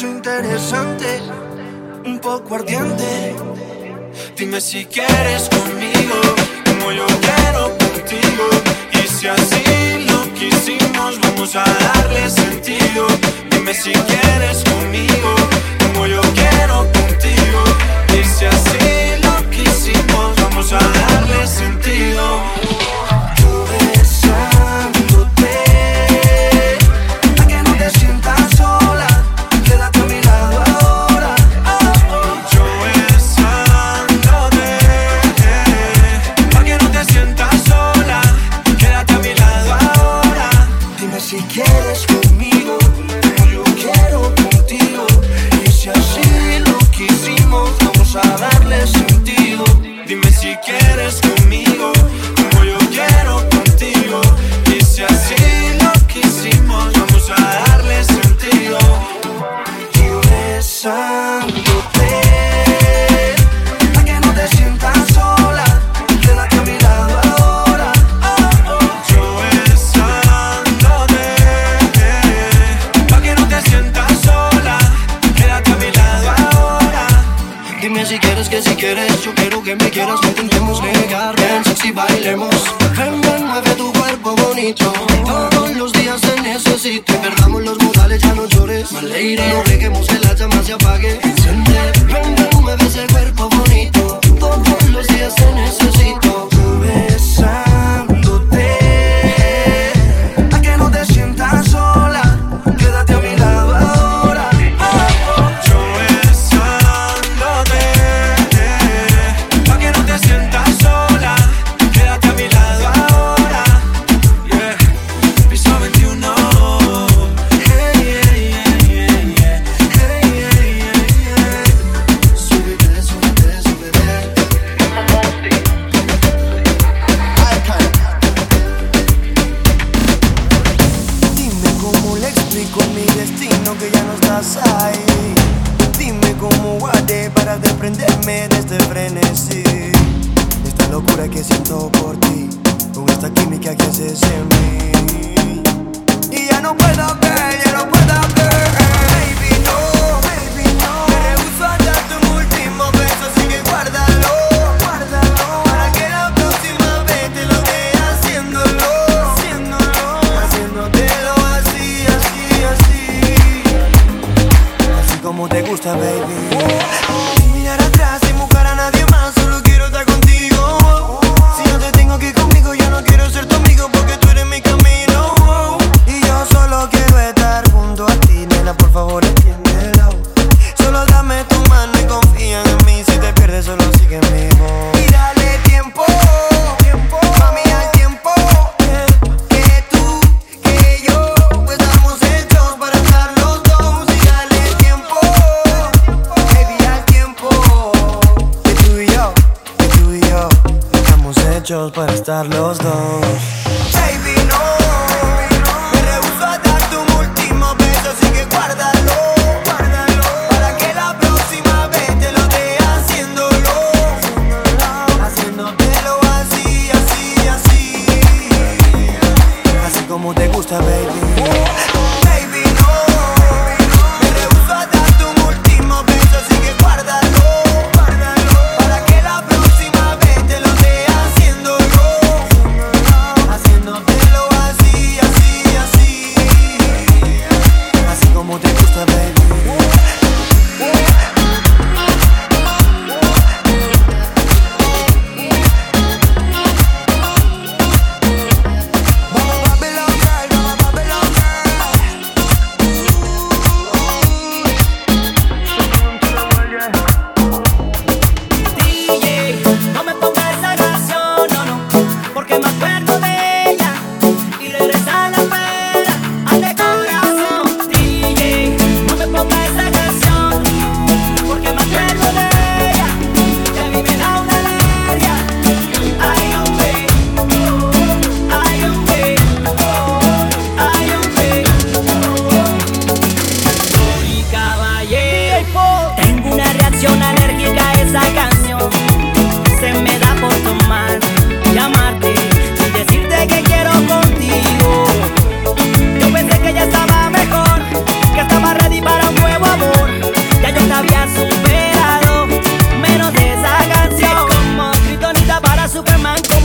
interesante, un poco ardiente. Dime si quieres conmigo, como yo quiero contigo. Y si así lo quisimos, vamos a darle sentido. Dime si quieres conmigo, como yo quiero contigo. Y si así lo quisimos, vamos a darle sentido. negar, ven sexy bailemos. Ven, ven, mueve tu cuerpo bonito. Todos los días te necesito Perdamos los modales, ya no llores. Maleira, no dejemos que la llama se apague. Enciende, ven, ven, mueve ese cuerpo bonito. Todos los días te necesito De este frenesí, de esta locura que siento por ti, con esta química que haces en mí. Y ya no puedo ver, ya no puedo ver, baby, no, baby, no. Me rehuso a darte un último beso, así que guárdalo, guárdalo. Para que la próxima vez te lo dé haciéndolo, haciéndolo, haciéndotelo así, así, así. Así como te gusta, baby. estar los dos.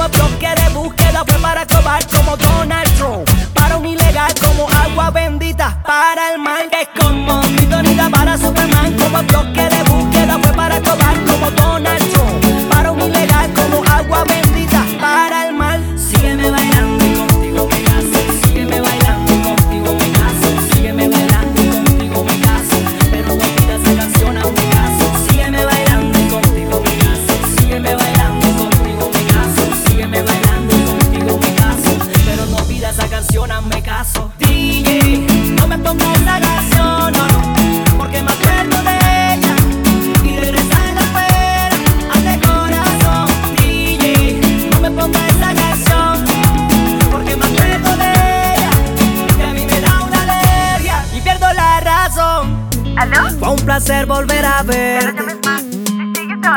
los bloques de búsqueda fue para acabar como todo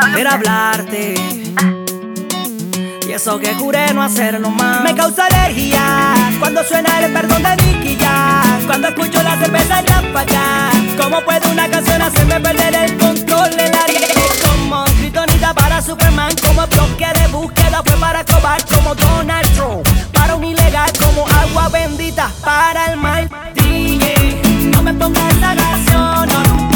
Ver hablarte. Y eso que juré no hacerlo más. Me causa alergia cuando suena el perdón de Nicky Jam. Cuando escucho la cerveza ráfaga. ¿Cómo puede una canción hacerme perder el control en la Como Kryptonita para Superman. Como bloque de búsqueda fue para cobar. Como Donald Trump para un ilegal. Como agua bendita para el mal. DJ, no me pongas esa canción, no.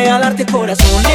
regalarte corazón.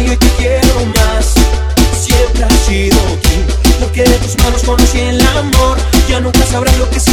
y te quiero más. Siempre has sido quien, porque de tus manos conocí el amor. Ya nunca sabrás lo que es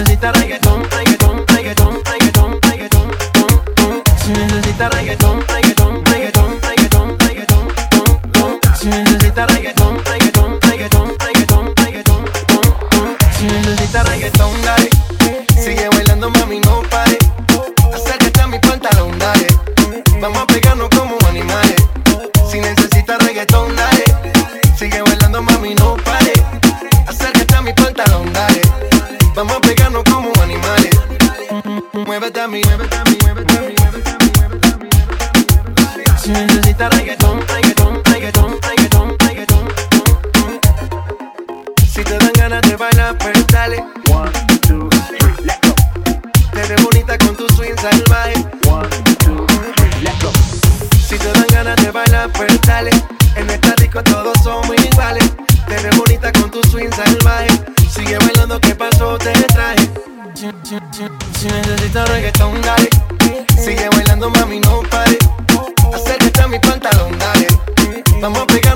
necesita reggaetón, reggaetón. swing salvaje. Sigue bailando, ¿qué pasó? Te traje. Si, si, si, si necesitas reggaetón, dale. Sigue bailando, mami, no pare. Acércate a mi pantalón, dale. Vamos a pegar.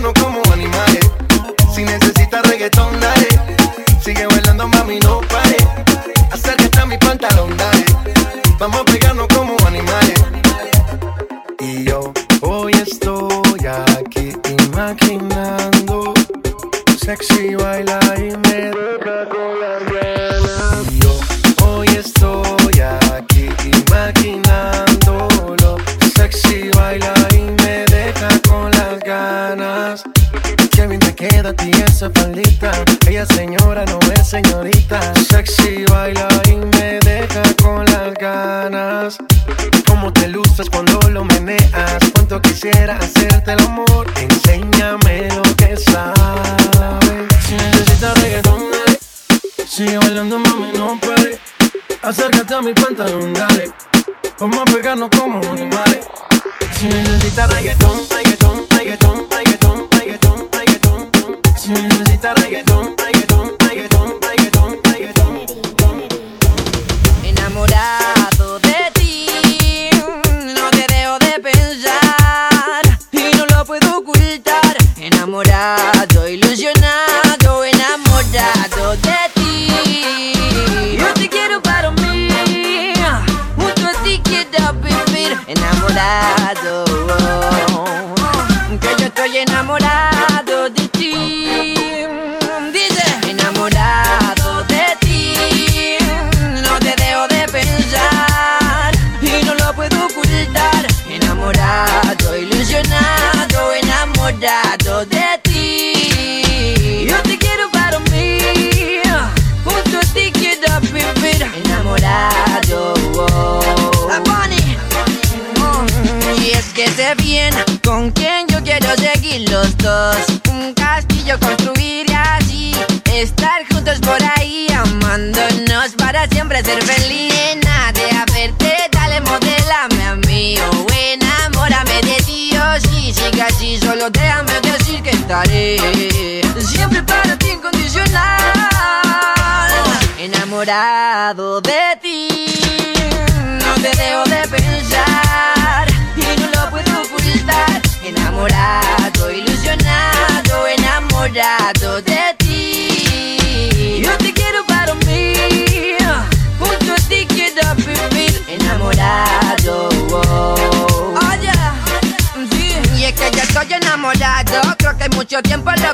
gustas cuando lo meneas. Cuánto quisiera hacerte el amor. Enséñame lo que sabes. Si necesitas reggaetón, dale. Sigue bailando, mami, no pare. Acércate a mi pantalón, dale. Vamos a pegarnos como animales. Si necesitas reggaetón Siempre para ti incondicional. Enamorado de ti. No te dejo de pensar. Y no lo puedo ocultar. Enamorado, ilusionado, enamorado de ti. Yo te quiero para mí. mucho tiempo lo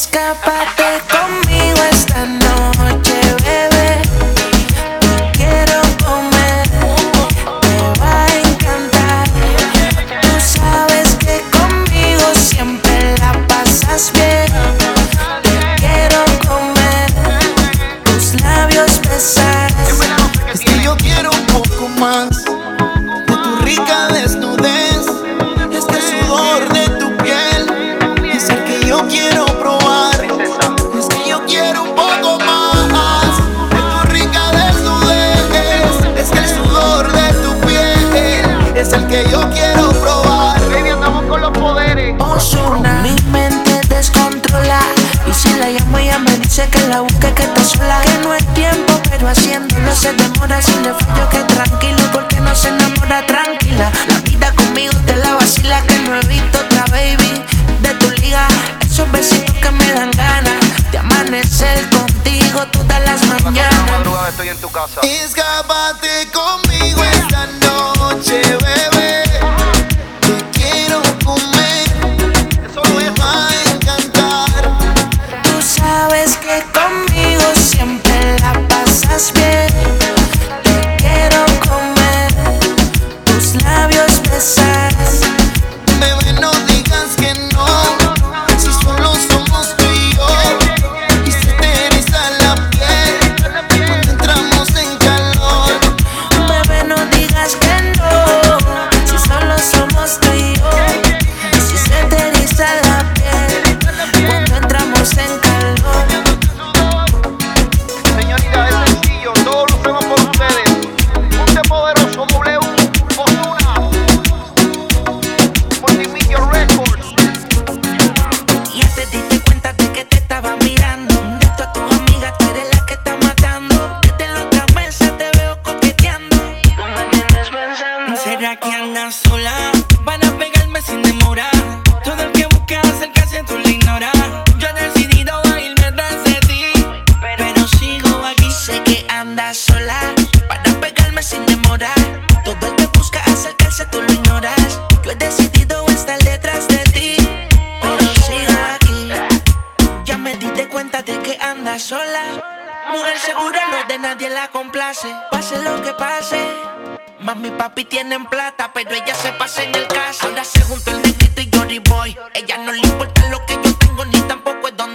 escapar.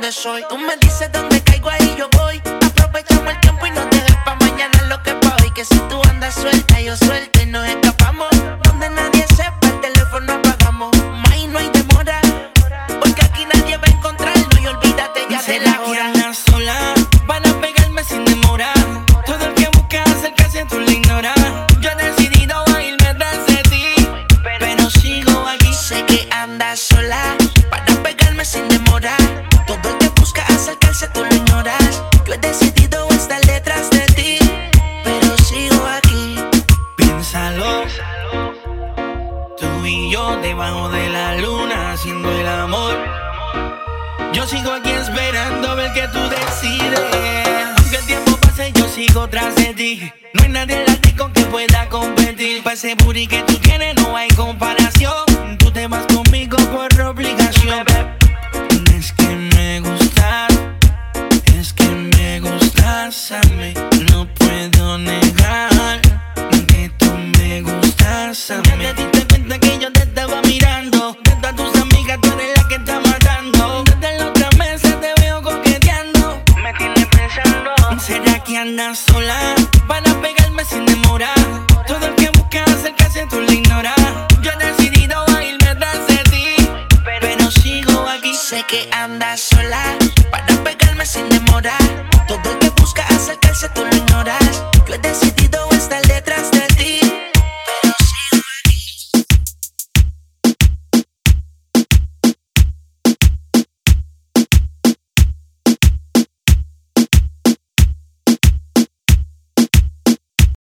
Tú me dices dónde caigo, ahí yo voy. Aprovechamos el tiempo y no dejes pa' mañana lo que pa' hoy. Que si tú andas suelta, yo suelta y nos escapamos.